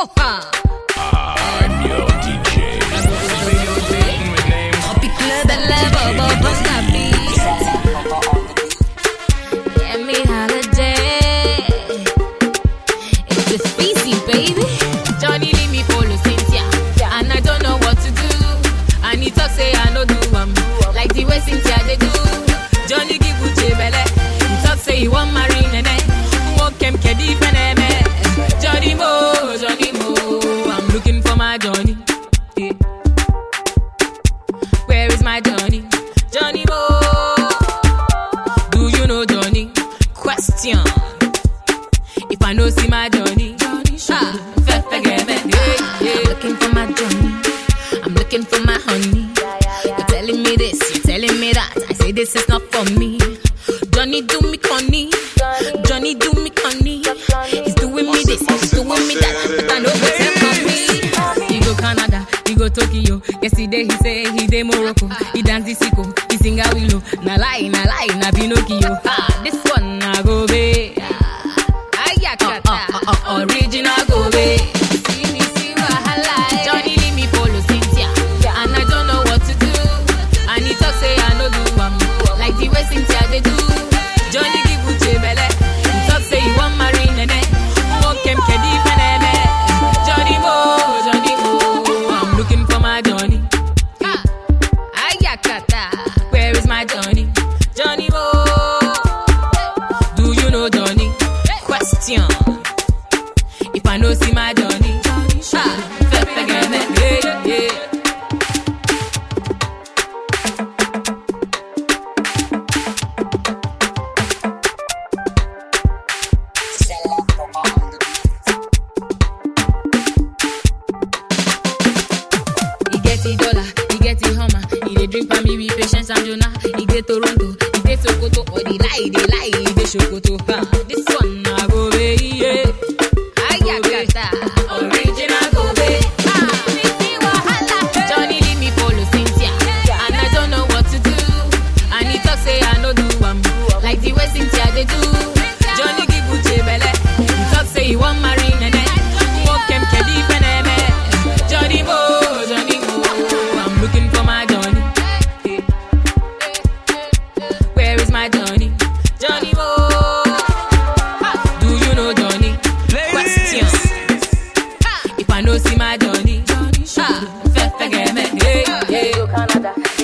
Popa. I'm your DJ. I'm looking for my Johnny. I'm looking for my honey. You're telling me this, you're telling me that. I say this is not get the dollar, he get the hummer. He dey drink for me with patience and Jonah. He dey Toronto, he dey Sokoto, or the lie, the lie, he dey Sokoto. Huh?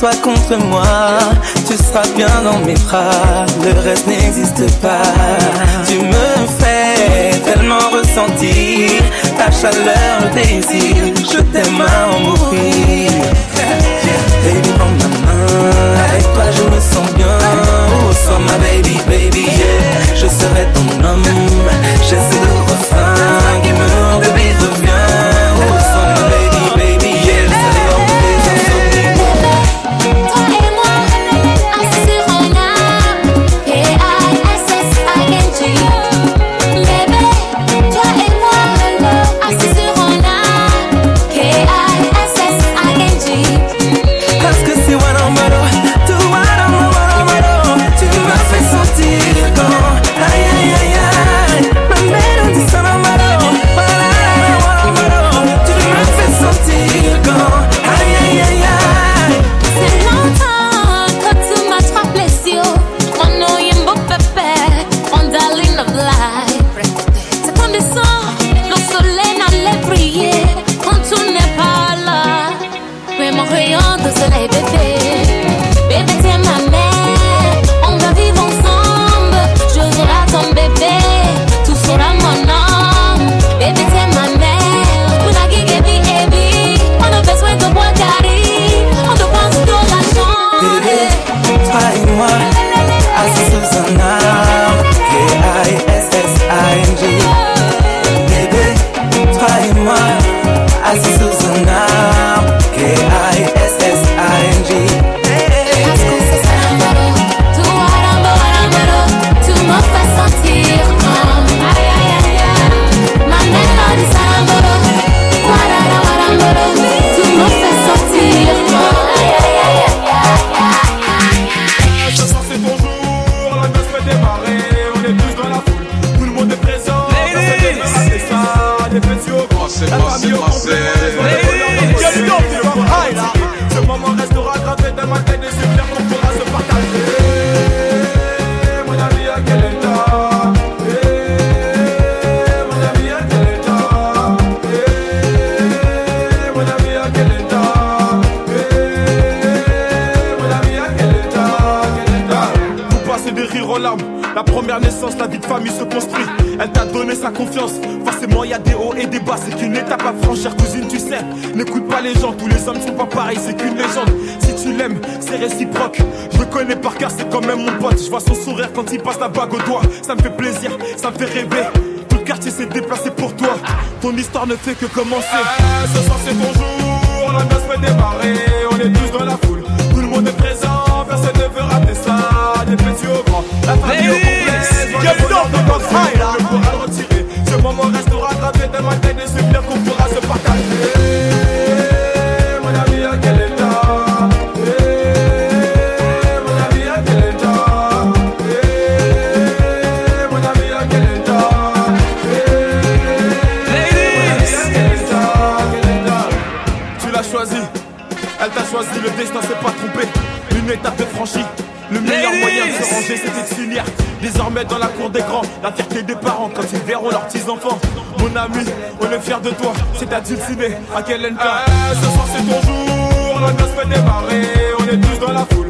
toi contre moi, tu seras bien dans mes bras, le reste n'existe pas. Tu me fais tellement ressentir ta chaleur, le désir, je t'aime à en mourir. Baby, prends ma main, avec toi je me sens bien, oh sois ma baby, baby, yeah. je serai ton homme C'est moi qui m'en fais. Ce moment restera traité d'un tête et supplément pourra se partager. Mon ami, à quel est? Mon ami, à quel est? Mon ami, à quel est? Mon ami, à quel est-ce? Mon ami, à quel est-ce? Pourquoi se aux larmes? La première naissance, la petite famille se construit. Elle t'a donné sa confiance. Forcément, y a des hauts et des bas, c'est qu'une étape à franchir, cousine, tu sais. N'écoute pas les gens, tous les hommes sont pas pareils, c'est qu'une légende. Si tu l'aimes, c'est réciproque. Je le connais par cœur, c'est quand même mon pote. Je vois son sourire quand il passe la bague au doigt. Ça me fait plaisir, ça me fait rêver. Tout le quartier s'est déplacé pour toi. Ton histoire ne fait que commencer. pas trompé. Une étape de franchie. Le meilleur moyen de se ranger, c'était de finir. Désormais dans la cour des grands, la fierté des parents quand ils verront leurs petits enfants. Mon ami, on est fiers de toi. C'est ta dulcinée. À quel endroit eh, Ce soir c'est ton jour. La noce peut démarrer. On est tous dans la foule.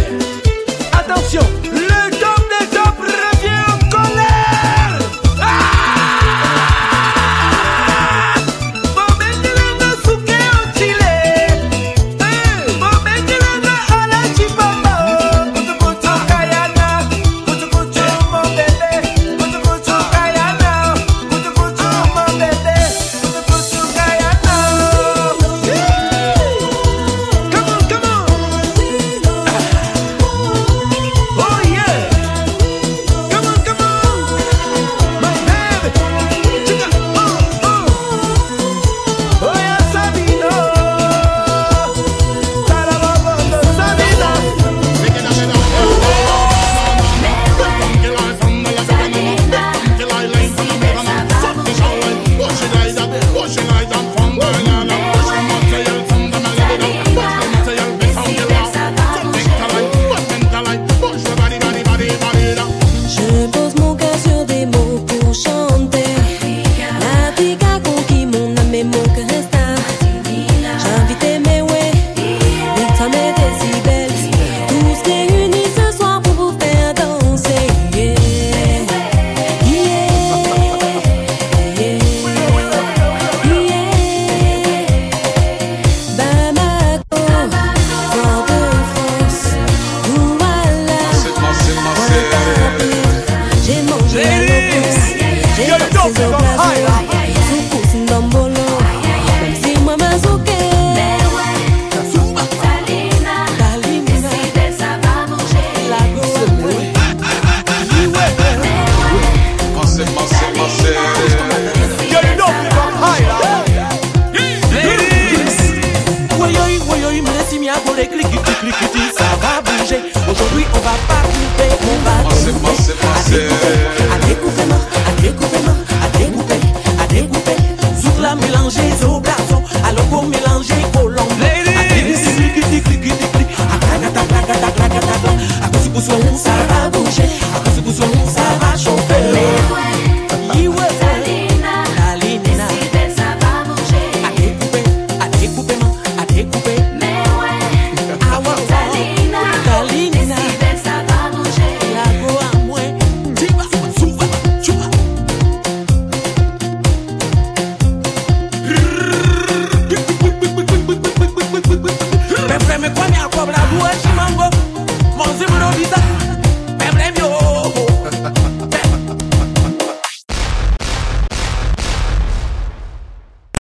Yeah.